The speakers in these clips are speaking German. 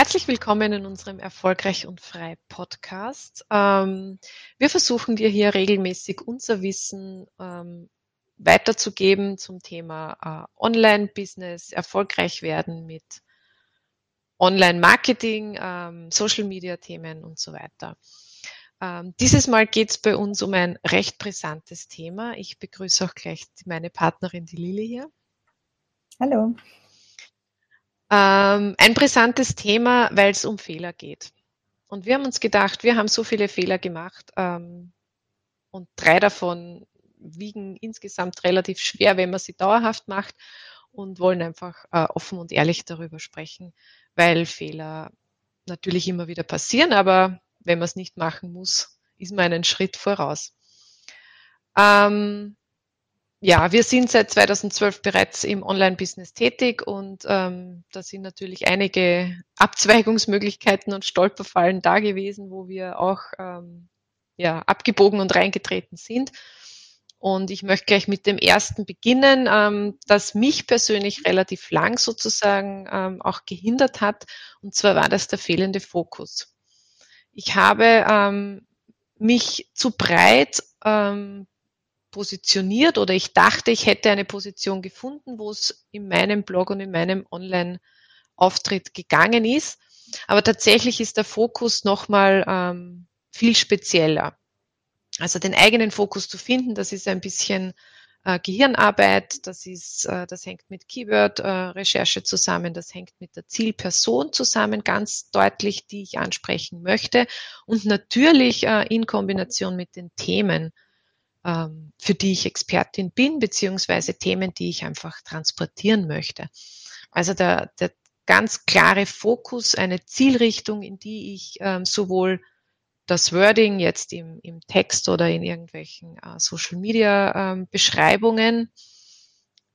Herzlich willkommen in unserem Erfolgreich und Frei Podcast. Ähm, wir versuchen dir hier regelmäßig unser Wissen ähm, weiterzugeben zum Thema äh, Online-Business, erfolgreich werden mit Online-Marketing, ähm, Social-Media-Themen und so weiter. Dieses Mal geht es bei uns um ein recht brisantes Thema. Ich begrüße auch gleich meine Partnerin, die Lili hier. Hallo. Ähm, ein brisantes Thema, weil es um Fehler geht. Und wir haben uns gedacht, wir haben so viele Fehler gemacht ähm, und drei davon wiegen insgesamt relativ schwer, wenn man sie dauerhaft macht und wollen einfach äh, offen und ehrlich darüber sprechen, weil Fehler natürlich immer wieder passieren, aber wenn man es nicht machen muss, ist man einen Schritt voraus. Ähm, ja, wir sind seit 2012 bereits im Online-Business tätig und ähm, da sind natürlich einige Abzweigungsmöglichkeiten und Stolperfallen da gewesen, wo wir auch ähm, ja, abgebogen und reingetreten sind. Und ich möchte gleich mit dem ersten beginnen, ähm, das mich persönlich relativ lang sozusagen ähm, auch gehindert hat. Und zwar war das der fehlende Fokus. Ich habe ähm, mich zu breit ähm, positioniert oder ich dachte, ich hätte eine Position gefunden, wo es in meinem Blog und in meinem Online-Auftritt gegangen ist. Aber tatsächlich ist der Fokus nochmal ähm, viel spezieller. Also den eigenen Fokus zu finden, das ist ein bisschen äh, Gehirnarbeit, das ist, äh, das hängt mit Keyword-Recherche äh, zusammen, das hängt mit der Zielperson zusammen, ganz deutlich, die ich ansprechen möchte und natürlich äh, in Kombination mit den Themen, für die ich Expertin bin, beziehungsweise Themen, die ich einfach transportieren möchte. Also der, der ganz klare Fokus, eine Zielrichtung, in die ich ähm, sowohl das Wording jetzt im, im Text oder in irgendwelchen äh, Social Media ähm, Beschreibungen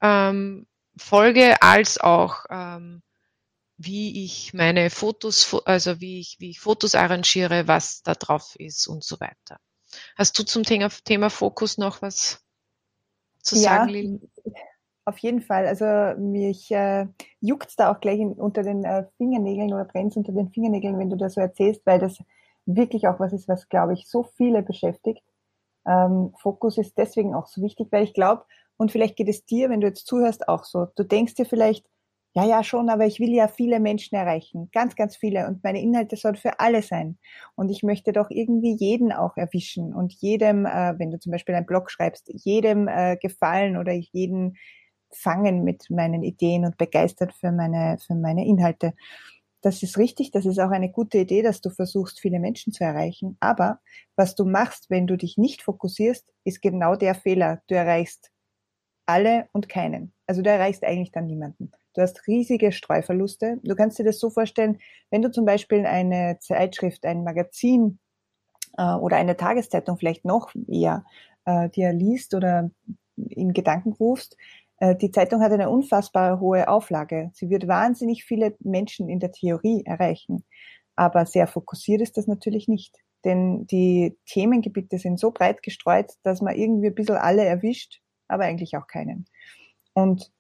ähm, folge, als auch ähm, wie ich meine Fotos, also wie ich, wie ich Fotos arrangiere, was da drauf ist und so weiter. Hast du zum Thema, Thema Fokus noch was zu sagen, ja, Lili? Auf jeden Fall. Also mich äh, juckt da auch gleich in, unter den äh, Fingernägeln oder brennt unter den Fingernägeln, wenn du das so erzählst, weil das wirklich auch was ist, was, glaube ich, so viele beschäftigt. Ähm, Fokus ist deswegen auch so wichtig, weil ich glaube, und vielleicht geht es dir, wenn du jetzt zuhörst, auch so. Du denkst dir vielleicht, ja, ja, schon, aber ich will ja viele Menschen erreichen. Ganz, ganz viele. Und meine Inhalte sollen für alle sein. Und ich möchte doch irgendwie jeden auch erwischen und jedem, äh, wenn du zum Beispiel einen Blog schreibst, jedem äh, gefallen oder jeden fangen mit meinen Ideen und begeistert für meine, für meine Inhalte. Das ist richtig, das ist auch eine gute Idee, dass du versuchst, viele Menschen zu erreichen. Aber was du machst, wenn du dich nicht fokussierst, ist genau der Fehler. Du erreichst alle und keinen. Also du erreichst eigentlich dann niemanden. Du hast riesige Streuverluste. Du kannst dir das so vorstellen, wenn du zum Beispiel eine Zeitschrift, ein Magazin äh, oder eine Tageszeitung vielleicht noch eher äh, dir liest oder in Gedanken rufst, äh, die Zeitung hat eine unfassbar hohe Auflage. Sie wird wahnsinnig viele Menschen in der Theorie erreichen. Aber sehr fokussiert ist das natürlich nicht. Denn die Themengebiete sind so breit gestreut, dass man irgendwie ein bisschen alle erwischt, aber eigentlich auch keinen. Und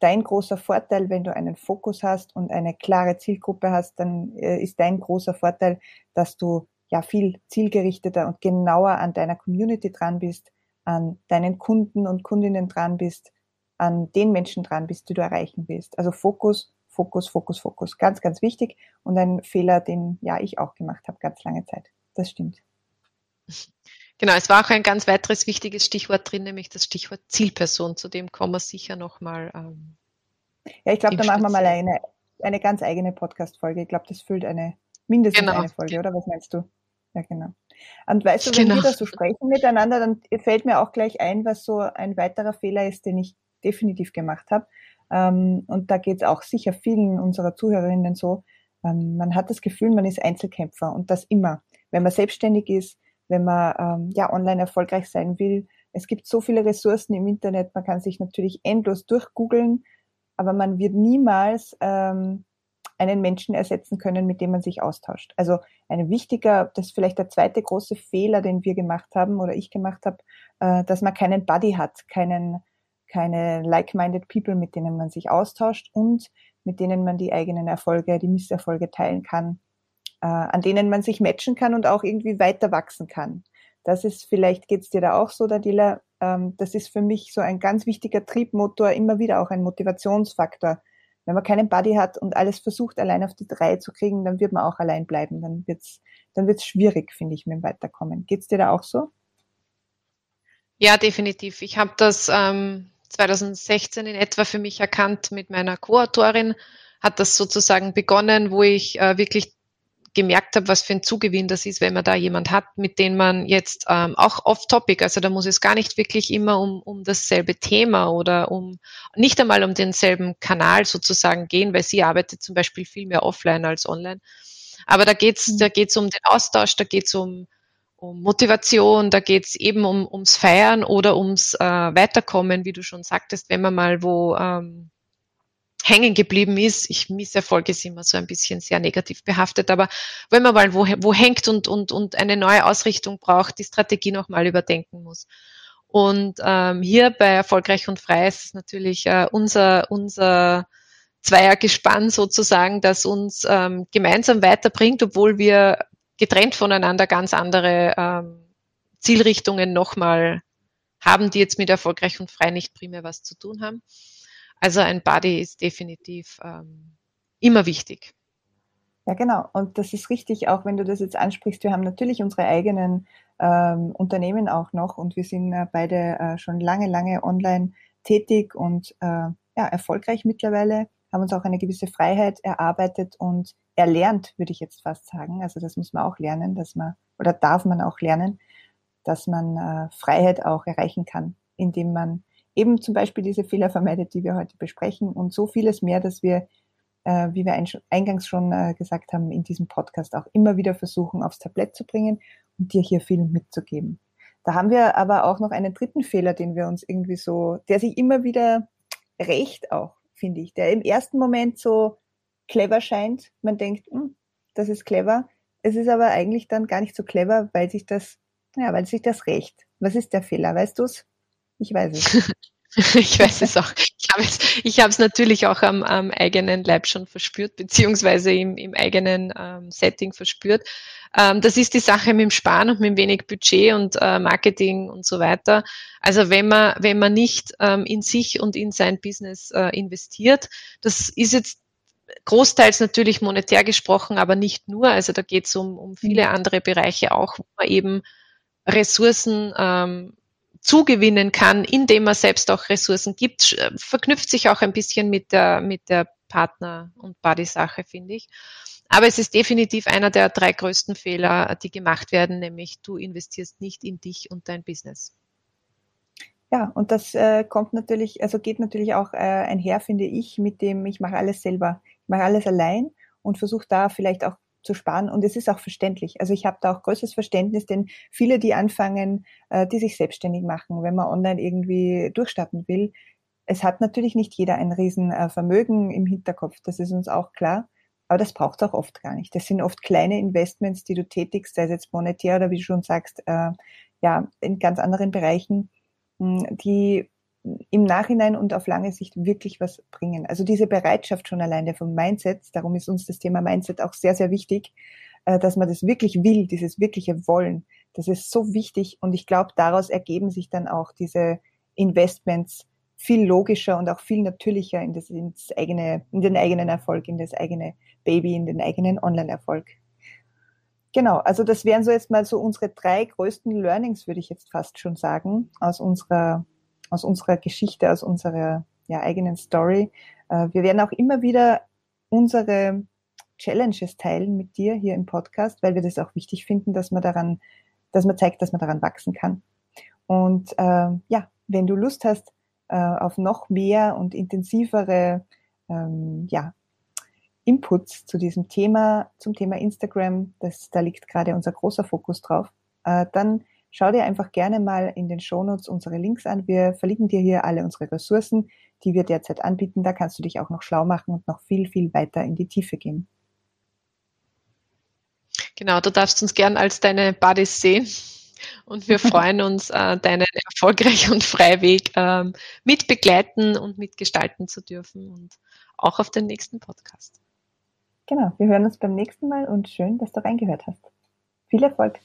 dein großer Vorteil, wenn du einen Fokus hast und eine klare Zielgruppe hast, dann äh, ist dein großer Vorteil, dass du ja viel zielgerichteter und genauer an deiner Community dran bist, an deinen Kunden und Kundinnen dran bist, an den Menschen dran bist, die du erreichen willst. Also Fokus, Fokus, Fokus, Fokus. Ganz, ganz wichtig und ein Fehler, den ja ich auch gemacht habe, ganz lange Zeit. Das stimmt. Genau, es war auch ein ganz weiteres wichtiges Stichwort drin, nämlich das Stichwort Zielperson. Zu dem kommen wir sicher nochmal. Ähm, ja, ich glaube, da machen wir mal eine, eine ganz eigene Podcast-Folge. Ich glaube, das füllt eine, mindestens genau. eine Folge, oder? Was meinst du? Ja, genau. Und weißt du, wenn genau. wir da so sprechen miteinander, dann fällt mir auch gleich ein, was so ein weiterer Fehler ist, den ich definitiv gemacht habe. Ähm, und da geht es auch sicher vielen unserer Zuhörerinnen so. Ähm, man hat das Gefühl, man ist Einzelkämpfer und das immer. Wenn man selbstständig ist, wenn man ähm, ja online erfolgreich sein will. Es gibt so viele Ressourcen im Internet, man kann sich natürlich endlos durchgoogeln, aber man wird niemals ähm, einen Menschen ersetzen können, mit dem man sich austauscht. Also ein wichtiger, das ist vielleicht der zweite große Fehler, den wir gemacht haben oder ich gemacht habe, äh, dass man keinen Buddy hat, keinen, keine like-minded People, mit denen man sich austauscht und mit denen man die eigenen Erfolge, die Misserfolge teilen kann, an denen man sich matchen kann und auch irgendwie weiter wachsen kann. Das ist, vielleicht geht's dir da auch so, Dadila, ähm, das ist für mich so ein ganz wichtiger Triebmotor, immer wieder auch ein Motivationsfaktor, wenn man keinen Buddy hat und alles versucht, allein auf die drei zu kriegen, dann wird man auch allein bleiben. Dann wird's, dann wird's schwierig, finde ich, mit dem Weiterkommen. Geht's dir da auch so? Ja, definitiv. Ich habe das ähm, 2016 in etwa für mich erkannt mit meiner Co-Autorin. Hat das sozusagen begonnen, wo ich äh, wirklich gemerkt habe, was für ein Zugewinn das ist, wenn man da jemand hat, mit dem man jetzt ähm, auch off-topic, also da muss es gar nicht wirklich immer um, um dasselbe Thema oder um nicht einmal um denselben Kanal sozusagen gehen, weil sie arbeitet zum Beispiel viel mehr offline als online. Aber da geht's, mhm. da geht's um den Austausch, da geht's um, um Motivation, da geht's eben um, ums Feiern oder ums äh, Weiterkommen, wie du schon sagtest, wenn man mal wo ähm, hängen geblieben ist. Ich Misserfolg ist immer so ein bisschen sehr negativ behaftet, aber wenn man mal wo, wo hängt und, und, und eine neue Ausrichtung braucht, die Strategie nochmal überdenken muss. Und ähm, hier bei Erfolgreich und Frei ist es natürlich äh, unser, unser Zweiergespann sozusagen, das uns ähm, gemeinsam weiterbringt, obwohl wir getrennt voneinander ganz andere ähm, Zielrichtungen nochmal haben, die jetzt mit Erfolgreich und Frei nicht primär was zu tun haben. Also ein Buddy ist definitiv ähm, immer wichtig. Ja, genau. Und das ist richtig, auch wenn du das jetzt ansprichst. Wir haben natürlich unsere eigenen ähm, Unternehmen auch noch und wir sind äh, beide äh, schon lange, lange online tätig und äh, ja, erfolgreich mittlerweile, haben uns auch eine gewisse Freiheit erarbeitet und erlernt, würde ich jetzt fast sagen. Also das muss man auch lernen, dass man, oder darf man auch lernen, dass man äh, Freiheit auch erreichen kann, indem man eben zum Beispiel diese Fehler vermeidet, die wir heute besprechen und so vieles mehr, dass wir, äh, wie wir eingangs schon äh, gesagt haben, in diesem Podcast auch immer wieder versuchen, aufs Tablett zu bringen und dir hier viel mitzugeben. Da haben wir aber auch noch einen dritten Fehler, den wir uns irgendwie so, der sich immer wieder rächt auch, finde ich, der im ersten Moment so clever scheint. Man denkt, hm, das ist clever. Es ist aber eigentlich dann gar nicht so clever, weil sich das, ja, weil sich das rächt. Was ist der Fehler? Weißt du's? Ich weiß es. ich weiß es auch. Ich habe es, ich habe es natürlich auch am, am eigenen Leib schon verspürt, beziehungsweise im, im eigenen ähm, Setting verspürt. Ähm, das ist die Sache mit dem Sparen und mit wenig Budget und äh, Marketing und so weiter. Also wenn man, wenn man nicht ähm, in sich und in sein Business äh, investiert, das ist jetzt großteils natürlich monetär gesprochen, aber nicht nur. Also da geht es um, um viele mhm. andere Bereiche auch, wo man eben Ressourcen ähm, zugewinnen kann, indem man selbst auch Ressourcen gibt, äh, verknüpft sich auch ein bisschen mit der, mit der Partner- und Buddy-Sache, finde ich. Aber es ist definitiv einer der drei größten Fehler, die gemacht werden, nämlich du investierst nicht in dich und dein Business. Ja, und das äh, kommt natürlich, also geht natürlich auch äh, einher, finde ich, mit dem, ich mache alles selber. Ich mache alles allein und versuche da vielleicht auch zu sparen. Und es ist auch verständlich. Also ich habe da auch größeres Verständnis, denn viele, die anfangen, äh, die sich selbstständig machen, wenn man online irgendwie durchstarten will, es hat natürlich nicht jeder ein Riesenvermögen im Hinterkopf. Das ist uns auch klar. Aber das braucht auch oft gar nicht. Das sind oft kleine Investments, die du tätigst, sei es jetzt monetär oder wie du schon sagst, äh, ja, in ganz anderen Bereichen, die im Nachhinein und auf lange Sicht wirklich was bringen. Also diese Bereitschaft schon alleine vom Mindset, darum ist uns das Thema Mindset auch sehr, sehr wichtig, äh, dass man das wirklich will, dieses wirkliche Wollen. Das ist so wichtig und ich glaube, daraus ergeben sich dann auch diese Investments viel logischer und auch viel natürlicher in, das, ins eigene, in den eigenen Erfolg, in das eigene Baby, in den eigenen Online-Erfolg. Genau, also das wären so jetzt mal so unsere drei größten Learnings, würde ich jetzt fast schon sagen, aus unserer aus unserer Geschichte, aus unserer ja, eigenen Story. Äh, wir werden auch immer wieder unsere Challenges teilen mit dir hier im Podcast, weil wir das auch wichtig finden, dass man daran, dass man zeigt, dass man daran wachsen kann. Und äh, ja, wenn du Lust hast äh, auf noch mehr und intensivere ähm, ja, Inputs zu diesem Thema, zum Thema Instagram, das, da liegt gerade unser großer Fokus drauf, äh, dann schau dir einfach gerne mal in den Shownotes unsere Links an. Wir verlinken dir hier alle unsere Ressourcen, die wir derzeit anbieten. Da kannst du dich auch noch schlau machen und noch viel, viel weiter in die Tiefe gehen. Genau, du darfst uns gern als deine Buddies sehen. Und wir freuen uns, äh, deinen erfolgreichen und Freiweg ähm, mitbegleiten und mitgestalten zu dürfen und auch auf den nächsten Podcast. Genau, wir hören uns beim nächsten Mal und schön, dass du reingehört hast. Viel Erfolg!